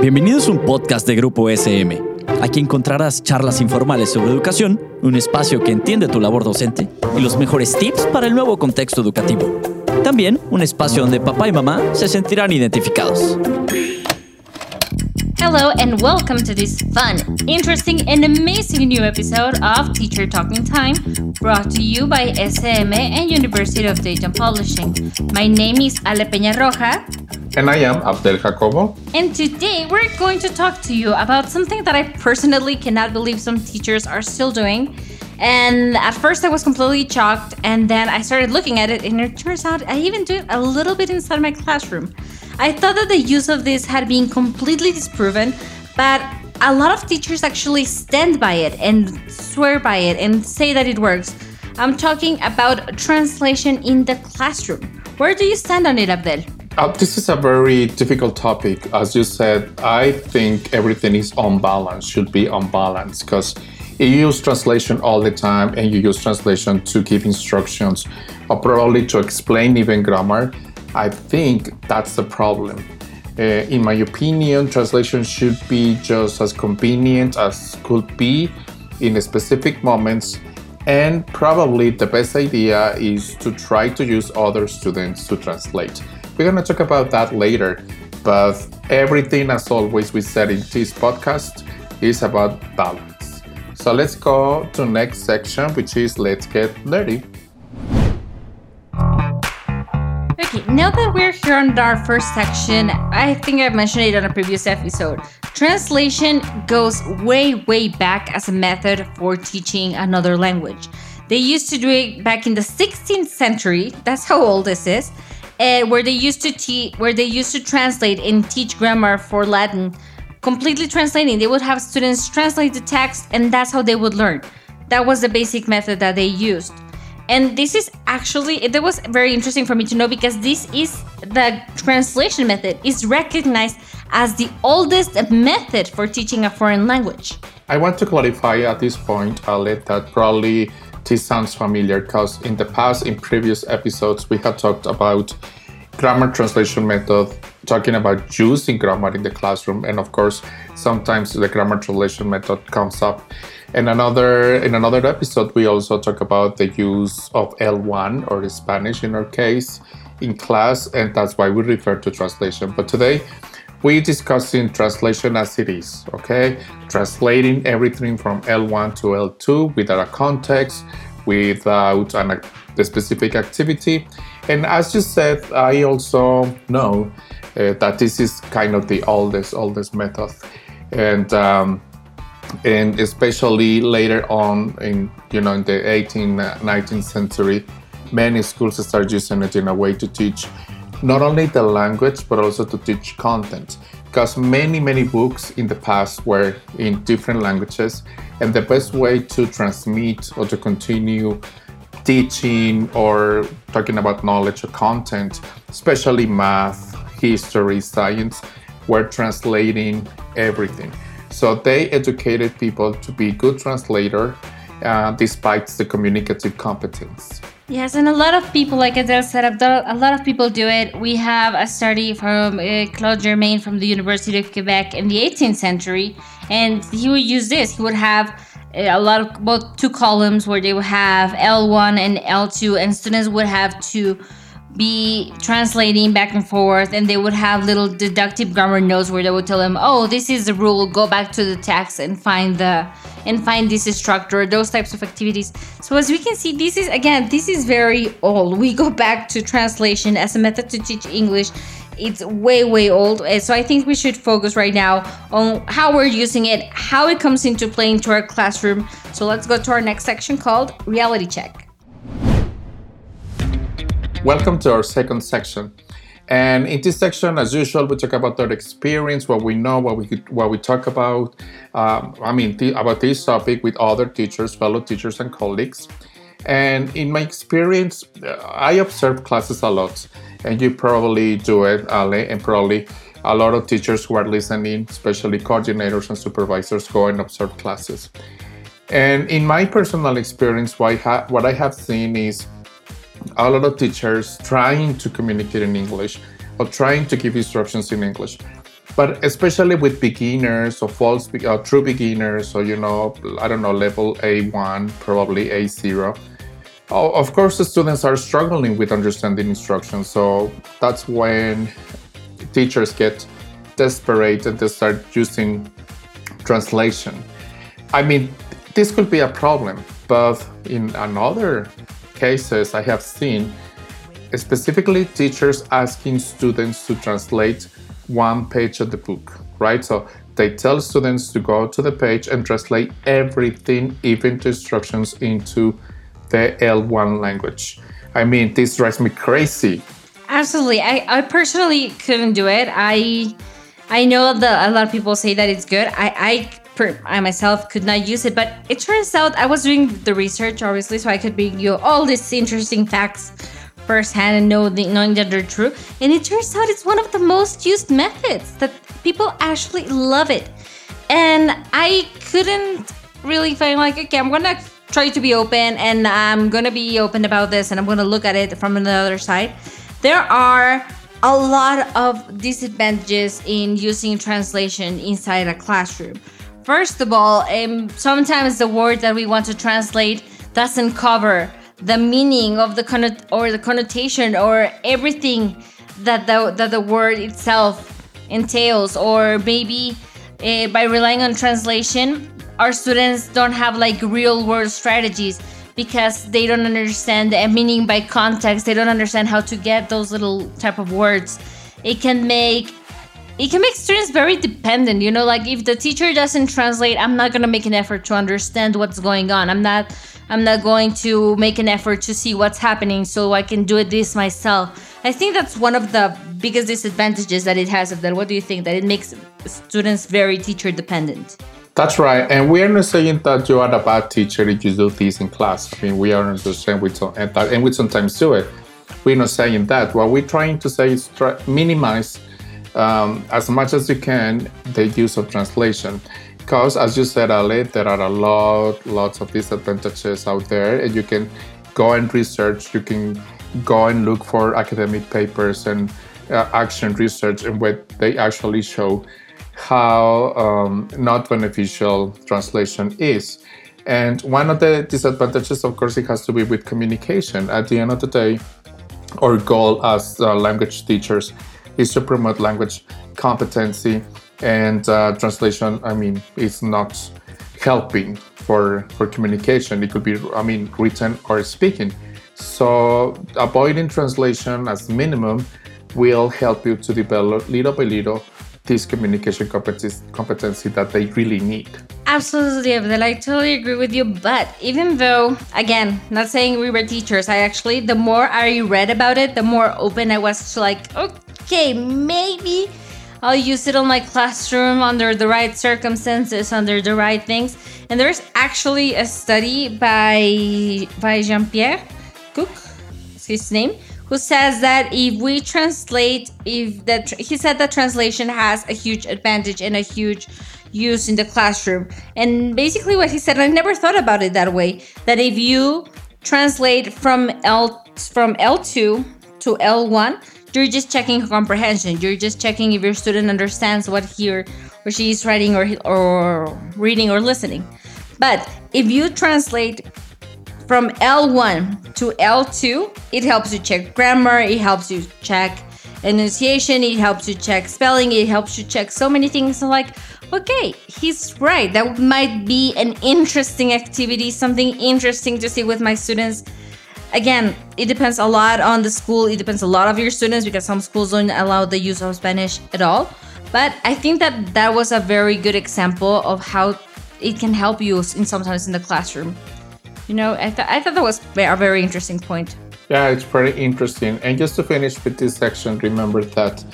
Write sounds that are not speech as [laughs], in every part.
Bienvenidos a un podcast de Grupo SM. Aquí encontrarás charlas informales sobre educación, un espacio que entiende tu labor docente y los mejores tips para el nuevo contexto educativo. También un espacio donde papá y mamá se sentirán identificados. Hello and welcome to this fun, interesting, and amazing new episode of Teacher Talking Time, brought to you by SM and University of Dayton Publishing. My name is Ale Peña Roja. And I am Abdel Jacobo. And today we're going to talk to you about something that I personally cannot believe some teachers are still doing. And at first I was completely shocked, and then I started looking at it, and it turns out I even do it a little bit inside my classroom. I thought that the use of this had been completely disproven, but a lot of teachers actually stand by it and swear by it and say that it works. I'm talking about translation in the classroom. Where do you stand on it, Abdel? Uh, this is a very difficult topic. As you said, I think everything is on balance, should be on balance, because you use translation all the time and you use translation to give instructions or probably to explain even grammar. I think that's the problem. Uh, in my opinion, translation should be just as convenient as could be in specific moments. And probably the best idea is to try to use other students to translate. We're going to talk about that later. But everything, as always, we said in this podcast is about balance. So let's go to next section, which is let's get nerdy. Okay, now that we're here on our first section, I think I mentioned it on a previous episode. Translation goes way, way back as a method for teaching another language. They used to do it back in the 16th century. That's how old this is. Uh, where they used to teach, where they used to translate and teach grammar for Latin, completely translating. They would have students translate the text, and that's how they would learn. That was the basic method that they used. And this is actually that was very interesting for me to know because this is the translation method is recognized as the oldest method for teaching a foreign language. I want to clarify at this point, Ale, that probably this sounds familiar because in the past, in previous episodes, we had talked about grammar translation method, talking about using grammar in the classroom, and of course, sometimes the grammar translation method comes up. In another in another episode, we also talk about the use of L1 or Spanish in our case in class, and that's why we refer to translation. But today, we're discussing translation as it is, okay? Translating everything from L1 to L2 without a context, without an, a specific activity. And as you said, I also know uh, that this is kind of the oldest, oldest method. And um, and especially later on in you know in the 18th 19th century many schools start using it in a way to teach not only the language but also to teach content because many many books in the past were in different languages and the best way to transmit or to continue teaching or talking about knowledge or content especially math history science were translating everything so they educated people to be good translator uh, despite the communicative competence. Yes, and a lot of people, like Abdel said, a lot of people do it. We have a study from uh, Claude Germain from the University of Quebec in the 18th century, and he would use this. He would have uh, a lot of both two columns where they would have L1 and L2, and students would have to be translating back and forth and they would have little deductive grammar notes where they would tell them oh this is the rule go back to the text and find the and find this structure those types of activities. So as we can see this is again this is very old. We go back to translation as a method to teach english. It's way way old. So i think we should focus right now on how we're using it how it comes into play into our classroom. So let's go to our next section called reality check Welcome to our second section. And in this section, as usual, we talk about our experience, what we know, what we what we talk about. Um, I mean, th- about this topic with other teachers, fellow teachers, and colleagues. And in my experience, uh, I observe classes a lot, and you probably do it, Ale, and probably a lot of teachers who are listening, especially coordinators and supervisors, go and observe classes. And in my personal experience, what I, ha- what I have seen is a lot of teachers trying to communicate in English or trying to give instructions in English. but especially with beginners or false uh, true beginners or you know i don't know level a1 probably a0 of course the students are struggling with understanding instructions so that's when teachers get desperate and they start using translation i mean this could be a problem but in another cases i have seen specifically teachers asking students to translate one page of the book, right? So they tell students to go to the page and translate everything, even the instructions, into the L1 language. I mean, this drives me crazy. Absolutely. I, I personally couldn't do it. I I know that a lot of people say that it's good. I, I per, I myself could not use it, but it turns out I was doing the research, obviously, so I could bring you all these interesting facts firsthand and know the, knowing that they're true. And it turns out it's one of the most used methods that people actually love it. And I couldn't really find like, okay, I'm gonna try to be open and I'm gonna be open about this and I'm gonna look at it from another side. There are a lot of disadvantages in using translation inside a classroom. First of all, um, sometimes the word that we want to translate doesn't cover the meaning of the connot or the connotation or everything that the, that the word itself entails. Or maybe uh, by relying on translation our students don't have like real world strategies because they don't understand the meaning by context. They don't understand how to get those little type of words. It can make it can make students very dependent you know like if the teacher doesn't translate i'm not going to make an effort to understand what's going on i'm not I'm not going to make an effort to see what's happening so I can do this myself. I think that's one of the biggest disadvantages that it has of that. What do you think? That it makes students very teacher dependent. That's right. And we are not saying that you are a bad teacher if you do this in class. I mean, we are not saying we don't, and, and we sometimes do it. We're not saying that. What we're trying to say is try, minimize um, as much as you can the use of translation. Because as you said Ale, there are a lot lots of disadvantages out there and you can go and research you can go and look for academic papers and uh, action research and what they actually show how um, not beneficial translation is. And one of the disadvantages of course it has to be with communication. At the end of the day our goal as uh, language teachers is to promote language competency and uh, translation i mean is not helping for for communication it could be i mean written or speaking so avoiding translation as minimum will help you to develop little by little this communication competency that they really need. Absolutely, Abdel. I totally agree with you. But even though, again, not saying we were teachers, I actually, the more I read about it, the more open I was to like, okay, maybe I'll use it on my classroom under the right circumstances, under the right things. And there's actually a study by by Jean-Pierre Cook, his name, who says that if we translate, if that he said that translation has a huge advantage and a huge use in the classroom. And basically, what he said, I never thought about it that way. That if you translate from L from L2 to L1, you're just checking comprehension. You're just checking if your student understands what he or she is writing or, or reading or listening. But if you translate from L1 to L2, it helps you check grammar, it helps you check enunciation, it helps you check spelling, it helps you check so many things. Like, okay, he's right. That might be an interesting activity, something interesting to see with my students again, it depends a lot on the school. It depends a lot of your students because some schools don't allow the use of Spanish at all. But I think that that was a very good example of how it can help you in sometimes in the classroom. You know, I, th- I thought that was a very interesting point. Yeah, it's very interesting. And just to finish with this section, remember that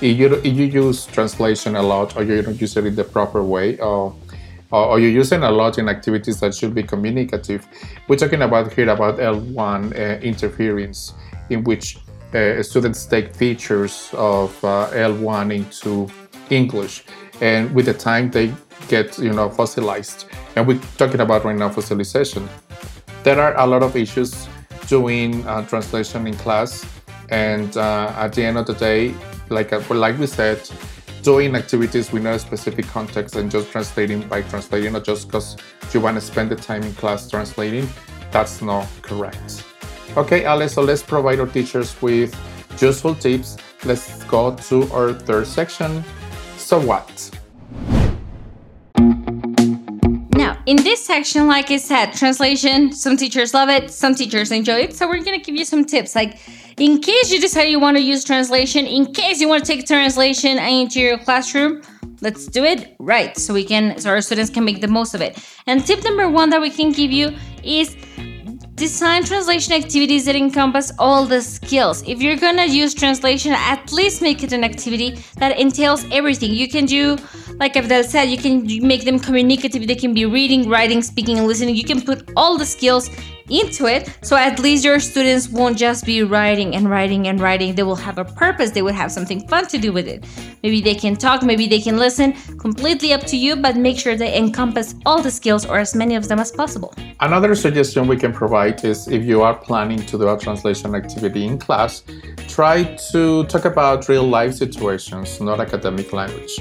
if you, if you use translation a lot or you don't use it in the proper way, or or you're using a lot in activities that should be communicative. We're talking about here about L1 uh, interference, in which uh, students take features of uh, L1 into English, and with the time they get you know fossilized. And we're talking about right now fossilization. There are a lot of issues doing uh, translation in class, and uh, at the end of the day, like uh, like we said, doing activities with no specific context and just translating by translating or just because you want to spend the time in class translating, that's not correct. Okay, Ale, so let's provide our teachers with useful tips. Let's go to our third section. So what? In this section, like I said, translation, some teachers love it, some teachers enjoy it. So we're gonna give you some tips. Like in case you decide you want to use translation, in case you want to take translation into your classroom, let's do it right so we can so our students can make the most of it. And tip number one that we can give you is Design translation activities that encompass all the skills. If you're gonna use translation, at least make it an activity that entails everything. You can do, like Abdel said, you can make them communicative. They can be reading, writing, speaking, and listening. You can put all the skills into it. So at least your students won't just be writing and writing and writing. They will have a purpose. They would have something fun to do with it. Maybe they can talk maybe they can listen. Completely up to you but make sure they encompass all the skills or as many of them as possible. Another suggestion we can provide is if you are planning to do a translation activity in class try to talk about real life situations not academic language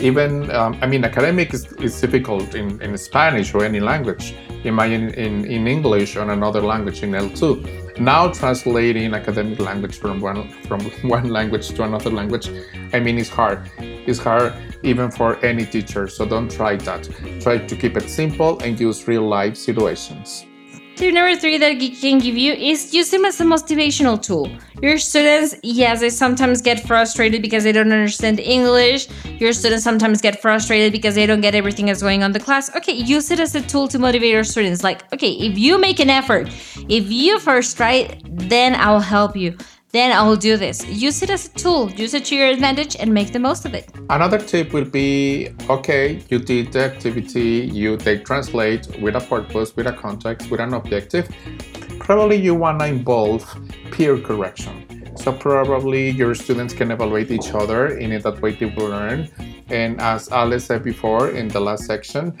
even um, i mean academic is, is difficult in, in spanish or any language. Imagine in, in english or another language in l2 now translating academic language from one from [laughs] one language to another language i mean it's hard. It's hard even for any teacher so don't try that. Try to keep it simple and use real life situations Tip number three that I can give you is use them as a motivational tool. Your students, yes, they sometimes get frustrated because they don't understand English. Your students sometimes get frustrated because they don't get everything that's going on the class. Okay, use it as a tool to motivate your students. Like, okay, if you make an effort, if you first try, then I'll help you then I will do this. Use it as a tool, use it to your advantage, and make the most of it. Another tip will be okay, you did the activity, you they translate with a purpose, with a context, with an objective. Probably you want to involve peer correction. So probably your students can evaluate each other in that way they will learn. And as Ale said before in the last section,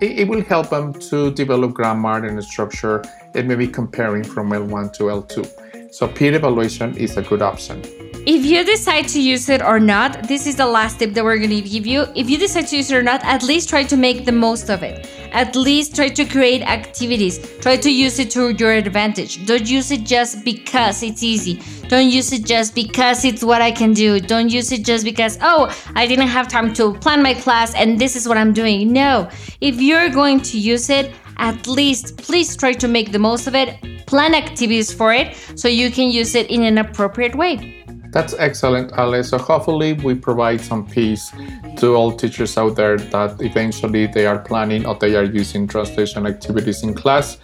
it, it will help them to develop grammar and structure and maybe comparing from L1 to L2. So peer evaluation is a good option. If you decide to use it or not, this is the last tip that we're going to give you. If you decide to use it or not, at least try to make the most of it. At least try to create activities. Try to use it to your advantage. Don't use it just because it's easy. Don't use it just because it's what I can do. Don't use it just because, oh, I didn't have time to plan my class and this is what I'm doing. No. If you're going to use it, at least please try to make the most of it plan activities for it so you can use it in an appropriate way. That's excellent, Ale. So hopefully we provide some peace to all teachers out there that eventually they are planning or they are using translation activities in class.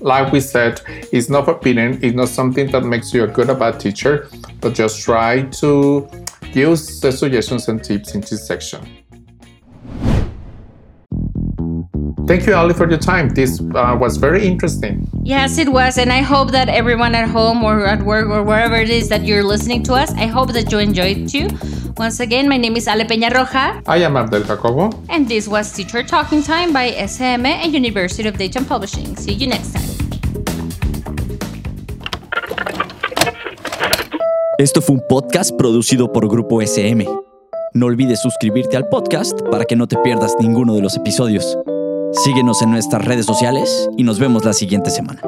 Like we said, it's not forbidden, it's not something that makes you a good or bad teacher, but just try to use the suggestions and tips in this section. Thank you, Ali, for your time. This uh, was very interesting. Yes, it was. And I hope that everyone at home or at work or wherever it is that you're listening to us, I hope that you enjoyed too. Once again, my name is Ale Peña Roja. I am Abdel Jacobo. And this was Teacher Talking Time by SM and University of Dayton Publishing. See you next time. Esto fue un podcast producido por Grupo SM. No olvides suscribirte al podcast para que no te pierdas ninguno de los episodios. Síguenos en nuestras redes sociales y nos vemos la siguiente semana.